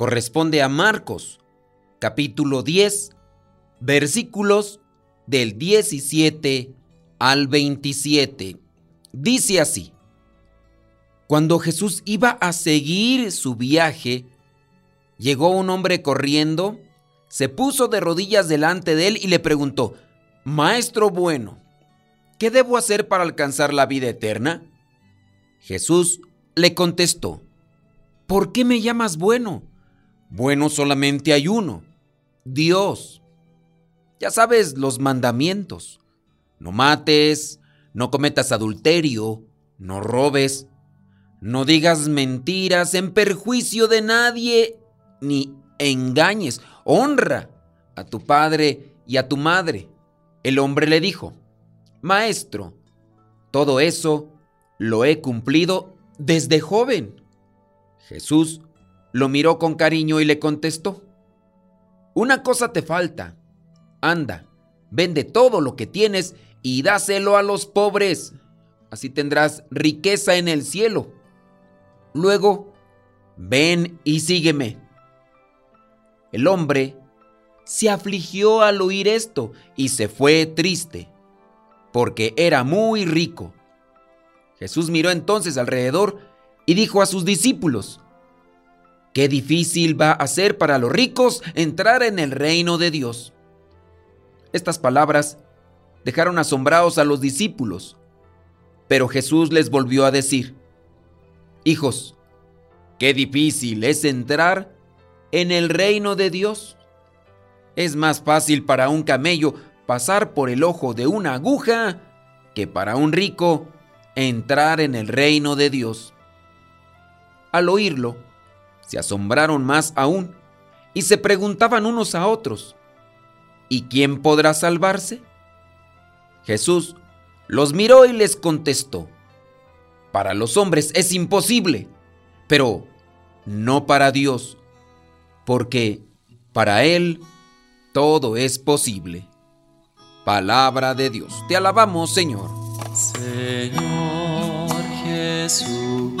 corresponde a Marcos, capítulo 10, versículos del 17 al 27. Dice así, Cuando Jesús iba a seguir su viaje, llegó un hombre corriendo, se puso de rodillas delante de él y le preguntó, Maestro bueno, ¿qué debo hacer para alcanzar la vida eterna? Jesús le contestó, ¿por qué me llamas bueno? Bueno solamente hay uno, Dios. Ya sabes los mandamientos. No mates, no cometas adulterio, no robes, no digas mentiras en perjuicio de nadie, ni engañes. Honra a tu padre y a tu madre. El hombre le dijo, Maestro, todo eso lo he cumplido desde joven. Jesús lo miró con cariño y le contestó, Una cosa te falta. Anda, vende todo lo que tienes y dáselo a los pobres. Así tendrás riqueza en el cielo. Luego, ven y sígueme. El hombre se afligió al oír esto y se fue triste, porque era muy rico. Jesús miró entonces alrededor y dijo a sus discípulos, Qué difícil va a ser para los ricos entrar en el reino de Dios. Estas palabras dejaron asombrados a los discípulos, pero Jesús les volvió a decir, Hijos, qué difícil es entrar en el reino de Dios. Es más fácil para un camello pasar por el ojo de una aguja que para un rico entrar en el reino de Dios. Al oírlo, se asombraron más aún y se preguntaban unos a otros, ¿y quién podrá salvarse? Jesús los miró y les contestó, para los hombres es imposible, pero no para Dios, porque para Él todo es posible. Palabra de Dios, te alabamos Señor. Señor Jesucristo,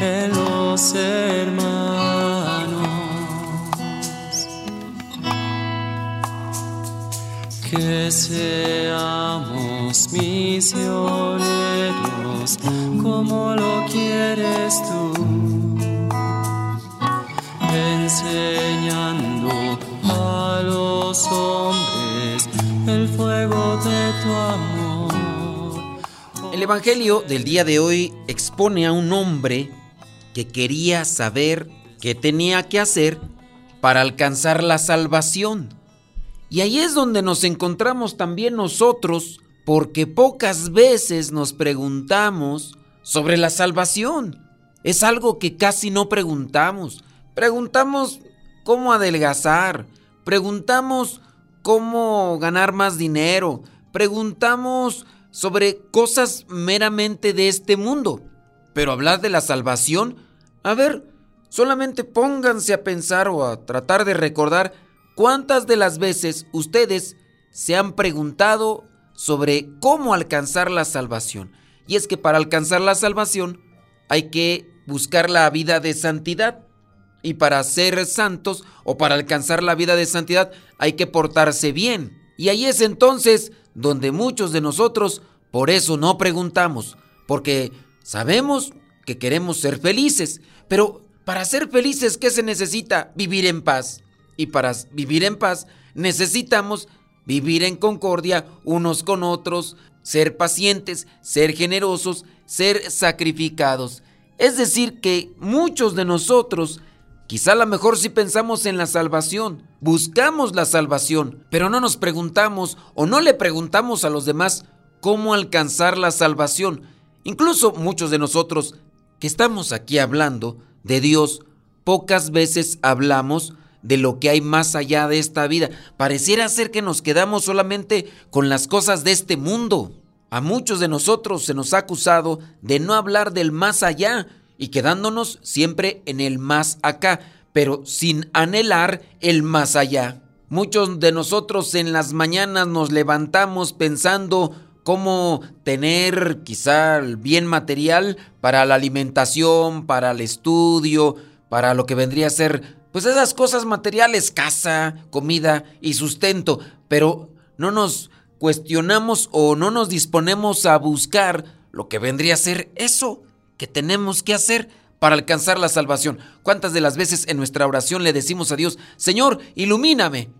en los hermanos. Que seamos misioneros como lo quieres tú. Enseñando a los hombres el fuego de tu amor. El Evangelio del día de hoy expone a un hombre que quería saber qué tenía que hacer para alcanzar la salvación. Y ahí es donde nos encontramos también nosotros, porque pocas veces nos preguntamos sobre la salvación. Es algo que casi no preguntamos. Preguntamos cómo adelgazar, preguntamos cómo ganar más dinero, preguntamos sobre cosas meramente de este mundo. Pero hablar de la salvación, a ver, solamente pónganse a pensar o a tratar de recordar cuántas de las veces ustedes se han preguntado sobre cómo alcanzar la salvación. Y es que para alcanzar la salvación hay que buscar la vida de santidad. Y para ser santos o para alcanzar la vida de santidad hay que portarse bien. Y ahí es entonces donde muchos de nosotros por eso no preguntamos, porque sabemos que queremos ser felices, pero Para ser felices, ¿qué se necesita? Vivir en paz. Y para vivir en paz necesitamos vivir en concordia unos con otros, ser pacientes, ser generosos, ser sacrificados. Es decir, que muchos de nosotros, quizá a lo mejor si pensamos en la salvación, buscamos la salvación, pero no nos preguntamos o no le preguntamos a los demás cómo alcanzar la salvación. Incluso muchos de nosotros que estamos aquí hablando de Dios, pocas veces hablamos de lo que hay más allá de esta vida. Pareciera ser que nos quedamos solamente con las cosas de este mundo. A muchos de nosotros se nos ha acusado de no hablar del más allá y quedándonos siempre en el más acá, pero sin anhelar el más allá. Muchos de nosotros en las mañanas nos levantamos pensando cómo tener quizá el bien material para la alimentación, para el estudio, para lo que vendría a ser pues esas cosas materiales, casa, comida y sustento, pero no nos cuestionamos o no nos disponemos a buscar lo que vendría a ser eso que tenemos que hacer para alcanzar la salvación. ¿Cuántas de las veces en nuestra oración le decimos a Dios, Señor, ilumíname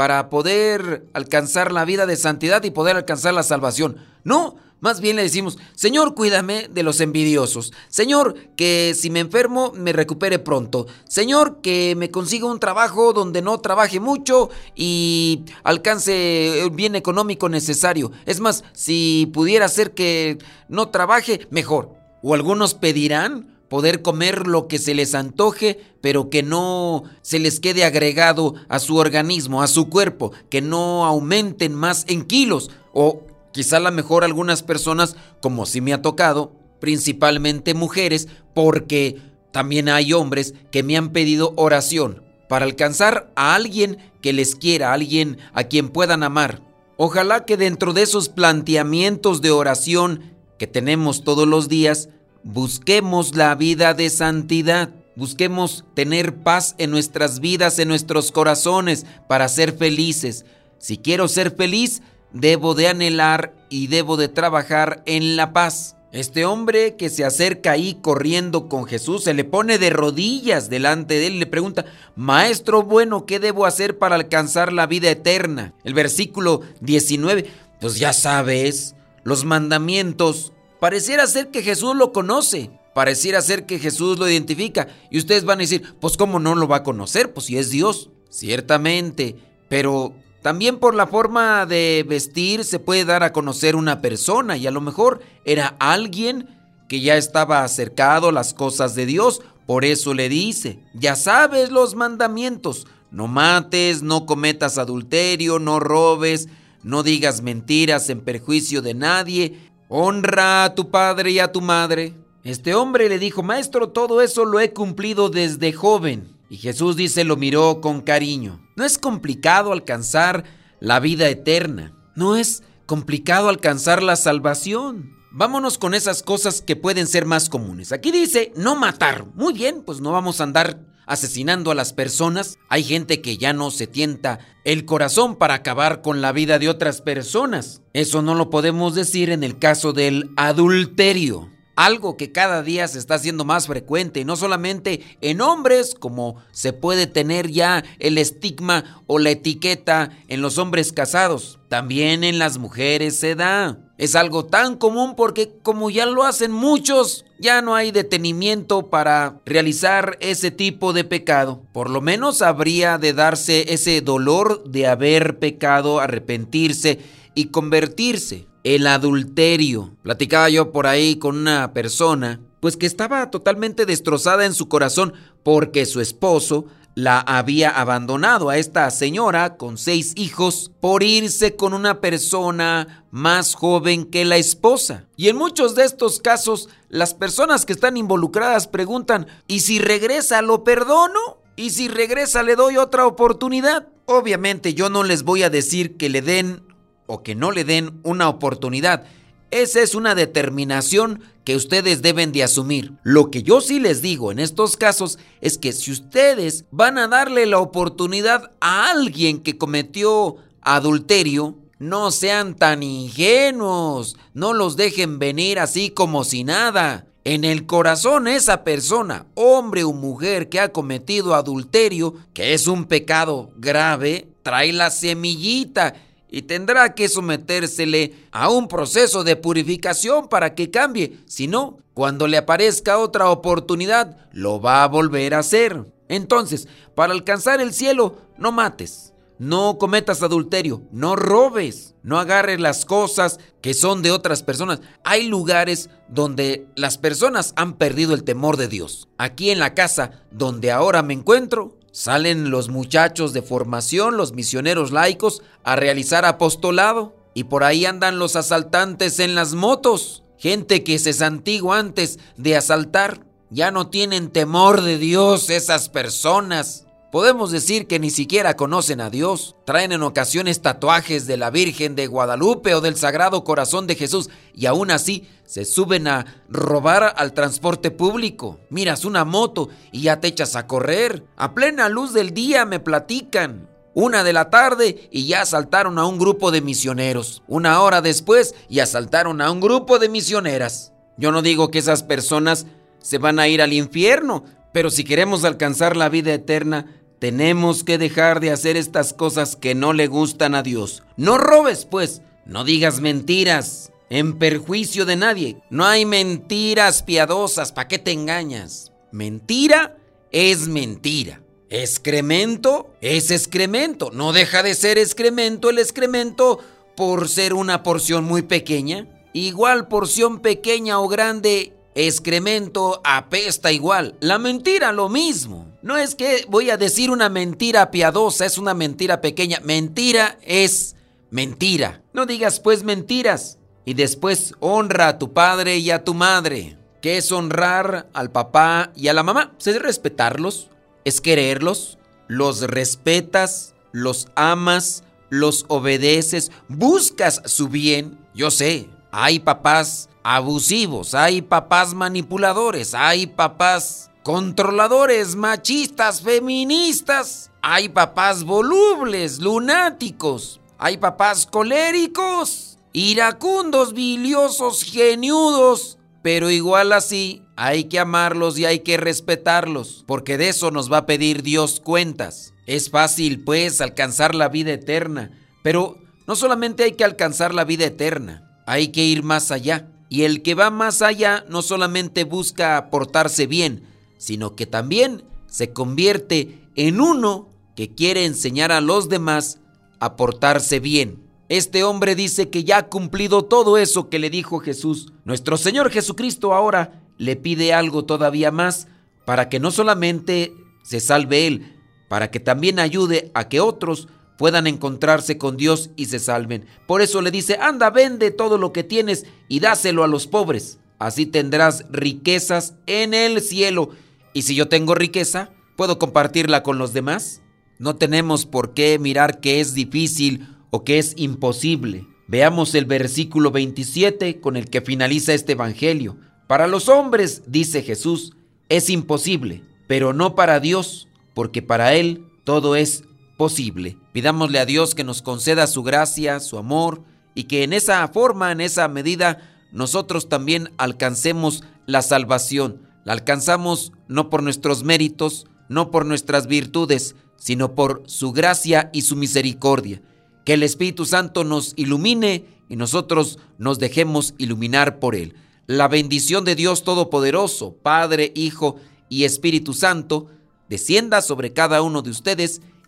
para poder alcanzar la vida de santidad y poder alcanzar la salvación? No, más bien le decimos, Señor, cuídame de los envidiosos. Señor, que si me enfermo me recupere pronto. Señor, que me consiga un trabajo donde no trabaje mucho y alcance el bien económico necesario. Es más, si pudiera ser que no trabaje, mejor. O algunos pedirán poder comer lo que se les antoje, pero que no se les quede agregado a su organismo, a su cuerpo, que no aumenten más en kilos o Quizá a lo mejor algunas personas, como si me ha tocado, principalmente mujeres, porque también hay hombres que me han pedido oración para alcanzar a alguien que les quiera, a alguien a quien puedan amar. Ojalá que dentro de esos planteamientos de oración que tenemos todos los días, busquemos la vida de santidad, busquemos tener paz en nuestras vidas, en nuestros corazones, para ser felices. Si quiero ser feliz, debo de anhelar y debo de trabajar en la paz. Este hombre que se acerca ahí corriendo con Jesús, se le pone de rodillas delante de él y le pregunta, Maestro bueno, ¿qué debo hacer para alcanzar la vida eterna? El versículo 19, pues ya sabes, los mandamientos. Pareciera ser que Jesús lo conoce, pareciera ser que Jesús lo identifica. Y ustedes van a decir, pues ¿cómo no lo va a conocer? Pues si es Dios. Ciertamente, pero también por la forma de vestir se puede dar a conocer una persona y a lo mejor era alguien que ya estaba acercado a las cosas de Dios. Por eso le dice, ya sabes los mandamientos, no mates, no cometas adulterio, no robes, no digas mentiras en perjuicio de nadie, honra a tu padre y a tu madre. Este hombre le dijo, maestro, todo eso lo he cumplido desde joven. Y Jesús dice, lo miró con cariño. No es complicado alcanzar la vida eterna. No es complicado alcanzar la salvación. Vámonos con esas cosas que pueden ser más comunes. Aquí dice no matar. Muy bien, pues no vamos a andar asesinando a las personas. Hay gente que ya no se tienta el corazón para acabar con la vida de otras personas. Eso no lo podemos decir en el caso del adulterio algo que cada día se está haciendo más frecuente, no solamente en hombres, como se puede tener ya el estigma o la etiqueta en los hombres casados, también en las mujeres se da. Es algo tan común porque como ya lo hacen muchos, ya no hay detenimiento para realizar ese tipo de pecado. Por lo menos habría de darse ese dolor de haber pecado, arrepentirse y convertirse el adulterio. Platicaba yo por ahí con una persona, pues que estaba totalmente destrozada en su corazón porque su esposo la había abandonado a esta señora con seis hijos por irse con una persona más joven que la esposa. Y en muchos de estos casos, las personas que están involucradas preguntan, ¿y si regresa lo perdono? ¿Y si regresa le doy otra oportunidad? Obviamente yo no les voy a decir que le den o que no le den una oportunidad. Esa es una determinación que ustedes deben de asumir. Lo que yo sí les digo en estos casos es que si ustedes van a darle la oportunidad a alguien que cometió adulterio, no sean tan ingenuos, no los dejen venir así como si nada. en el corazón esa persona, hombre o mujer que ha cometido adulterio, que es un pecado grave, trae la semillita y tendrá que sometérsele a un proceso de purificación para que cambie. Si no, cuando le aparezca otra oportunidad, lo va a volver a hacer. Entonces, para alcanzar el cielo, no mates, no cometas adulterio, no robes, no agarres las cosas que son de otras personas. Hay lugares donde las personas han perdido el temor de Dios. Aquí en la casa donde ahora me encuentro, Salen los muchachos de formación, los misioneros laicos, a realizar apostolado. Y por ahí andan los asaltantes en las motos. Gente que se santigua antes de asaltar. Ya no tienen temor de Dios esas personas. Podemos decir que ni siquiera conocen a Dios. Traen en ocasiones tatuajes de la Virgen de Guadalupe o del Sagrado Corazón de Jesús y aún así se suben a robar al transporte público. Miras una moto y ya te echas a correr. A plena luz del día me platican. Una de la tarde y ya asaltaron a un grupo de misioneros. Una hora después y asaltaron a un grupo de misioneras. Yo no digo que esas personas se van a ir al infierno, pero si queremos alcanzar la vida eterna, tenemos que dejar de hacer estas cosas que no le gustan a Dios. No robes, pues, no digas mentiras en perjuicio de nadie. No hay mentiras piadosas, ¿para qué te engañas? Mentira es mentira. Excremento es excremento. No deja de ser excremento el excremento por ser una porción muy pequeña. Igual porción pequeña o grande excremento apesta igual. La mentira lo mismo. No es que voy a decir una mentira piadosa, es una mentira pequeña. Mentira es mentira. No digas pues mentiras. Y después honra a tu padre y a tu madre. ¿Qué es honrar al papá y a la mamá? Es respetarlos, es quererlos, los respetas, los amas, los obedeces, buscas su bien. Yo sé, hay papás abusivos, hay papás manipuladores, hay papás controladores, machistas, feministas, hay papás volubles, lunáticos, hay papás coléricos, iracundos, biliosos, geniudos, pero igual así hay que amarlos y hay que respetarlos, porque de eso nos va a pedir Dios cuentas. Es fácil, pues, alcanzar la vida eterna, pero no solamente hay que alcanzar la vida eterna, hay que ir más allá. Y el que va más allá no solamente busca portarse bien, sino que también se convierte en uno que quiere enseñar a los demás a portarse bien. Este hombre dice que ya ha cumplido todo eso que le dijo Jesús. Nuestro Señor Jesucristo ahora le pide algo todavía más para que no solamente se salve él, para que también ayude a que otros puedan encontrarse con Dios y se salven. Por eso le dice, anda, vende todo lo que tienes y dáselo a los pobres. Así tendrás riquezas en el cielo. Y si yo tengo riqueza, ¿puedo compartirla con los demás? No tenemos por qué mirar que es difícil o que es imposible. Veamos el versículo 27 con el que finaliza este Evangelio. Para los hombres, dice Jesús, es imposible, pero no para Dios, porque para Él todo es posible. Pidámosle a Dios que nos conceda su gracia, su amor y que en esa forma, en esa medida, nosotros también alcancemos la salvación. La alcanzamos no por nuestros méritos, no por nuestras virtudes, sino por su gracia y su misericordia. Que el Espíritu Santo nos ilumine y nosotros nos dejemos iluminar por Él. La bendición de Dios Todopoderoso, Padre, Hijo y Espíritu Santo, descienda sobre cada uno de ustedes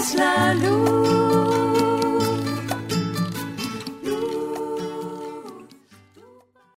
It's la lune.